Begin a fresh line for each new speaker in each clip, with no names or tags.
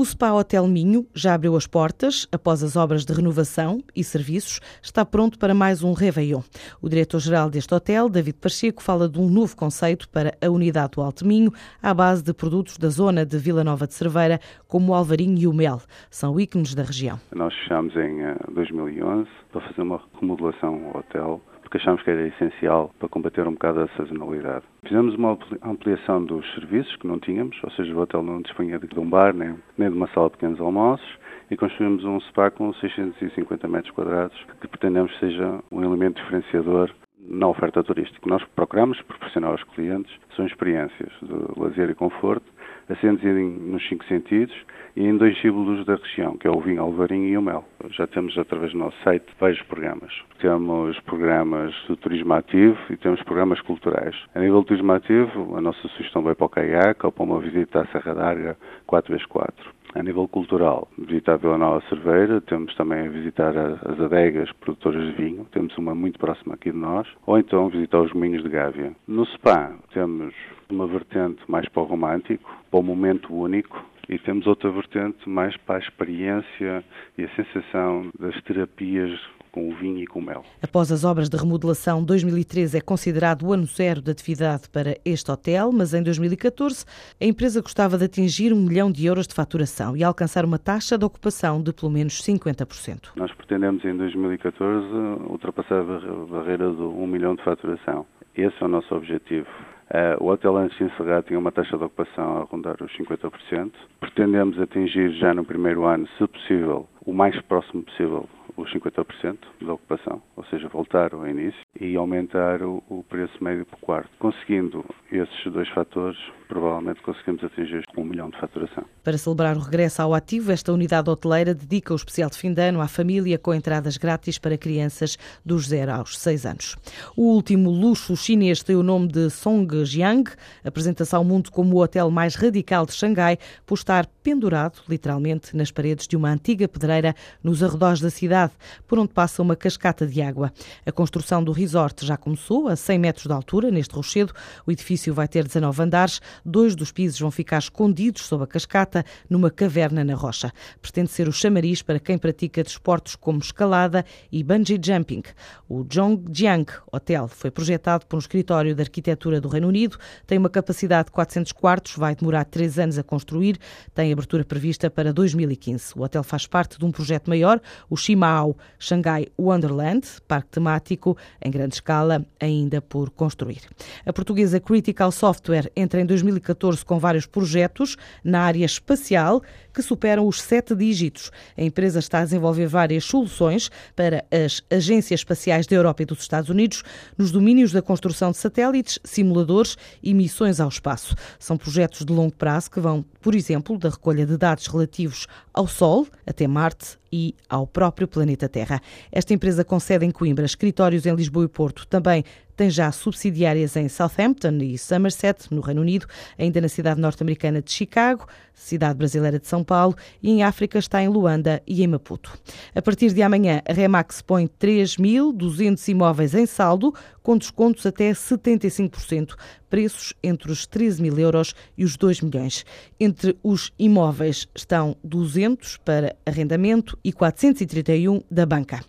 O Spa Hotel Minho já abriu as portas após as obras de renovação e serviços. Está pronto para mais um Réveillon. O diretor-geral deste hotel, David Pacheco, fala de um novo conceito para a unidade do Alto Minho, à base de produtos da zona de Vila Nova de Cerveira, como o alvarinho e o mel. São ícones da região.
Nós fechamos em 2011 eh, para fazer uma remodelação ao hotel porque achamos que era essencial para combater um bocado a sazonalidade. Fizemos uma ampliação dos serviços que não tínhamos, ou seja, o hotel não dispunha de um bar nem, nem de uma sala de pequenos almoços e construímos um spa com 650 metros quadrados que pretendemos seja um elemento diferenciador na oferta turística. Nós procuramos proporcionar aos clientes são experiências de lazer e conforto, assentes nos cinco sentidos e em dois símbolos da região, que é o vinho alvarinho e o mel. Já temos através do nosso site vários programas. Temos programas de turismo ativo e temos programas culturais. A nível de turismo ativo, a nossa sugestão vai para o caiaque ou para uma visita à Serra d'Arga 4x4. A nível cultural, visitar a Vila Nova Cerveira, temos também a visitar as adegas produtoras de vinho, temos uma muito próxima aqui de nós, ou então visitar os moinhos de Gávea. No SPA temos uma vertente mais para o romântico, para o momento único, e temos outra vertente mais para a experiência e a sensação das terapias com o vinho e com o mel.
Após as obras de remodelação, 2013 é considerado o ano zero de atividade para este hotel, mas em 2014 a empresa gostava de atingir um milhão de euros de faturação e alcançar uma taxa de ocupação de pelo menos 50%.
Nós pretendemos em 2014 ultrapassar a barreira do 1 milhão de faturação. Esse é o nosso objetivo. Uh, o hotel antes de encerrar tinha uma taxa de ocupação a rondar os 50%. Pretendemos atingir já no primeiro ano, se possível, o mais próximo possível os 50% da ocupação, ou seja, voltar ao início e aumentar o, o preço médio por quarto. Conseguindo esses dois fatores, provavelmente conseguimos atingir um milhão de faturação.
Para celebrar o regresso ao ativo, esta unidade hoteleira dedica o especial de fim de ano à família com entradas grátis para crianças dos 0 aos 6 anos. O último luxo chinês tem o nome de Songjiang, apresenta-se ao mundo como o hotel mais radical de Xangai, por estar pendurado, literalmente, nas paredes de uma antiga pedreira nos arredores da cidade, por onde passa uma cascata de água. A construção do resort já começou, a 100 metros de altura, neste rochedo. O edifício vai ter 19 andares, dois dos pisos vão ficar escondidos sob a cascata, numa caverna na rocha. Pretende ser o chamariz para quem pratica desportos como escalada e bungee jumping. O Zhongjiang Hotel foi projetado por um escritório de arquitetura do Reino Unido, tem uma capacidade de 400 quartos, vai demorar três anos a construir, tem abertura prevista para 2015. O hotel faz parte de um projeto maior, o Shimao Shanghai Wonderland, parque temático em grande escala, ainda por construir. A portuguesa Critical Software entra em 2014 com vários projetos na área espacial que superam os sete dígitos. A empresa está a desenvolver várias soluções para as agências espaciais da Europa e dos Estados Unidos nos domínios da construção de satélites, simuladores e missões ao espaço. São projetos de longo prazo que vão, por exemplo, da recolha de dados relativos ao Sol até Marte e ao próprio planeta Terra. Esta empresa concede em Coimbra escritórios em Lisboa e Porto, também tem já subsidiárias em Southampton e Somerset, no Reino Unido, ainda na cidade norte-americana de Chicago, cidade brasileira de São Paulo, e em África está em Luanda e em Maputo. A partir de amanhã, a Remax põe 3.200 imóveis em saldo, com descontos até 75%, preços entre os 13 mil euros e os 2 milhões. Entre os imóveis estão 200 para arrendamento e 431 da banca.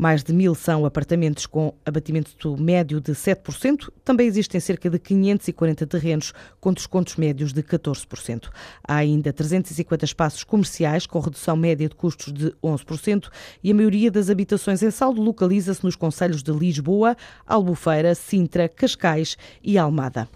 Mais de mil são apartamentos com abatimento médio de 7%. Também existem cerca de 540 terrenos com descontos médios de 14%. Há ainda 350 espaços comerciais com redução média de custos de 11% e a maioria das habitações em saldo localiza-se nos concelhos de Lisboa, Albufeira, Sintra, Cascais e Almada.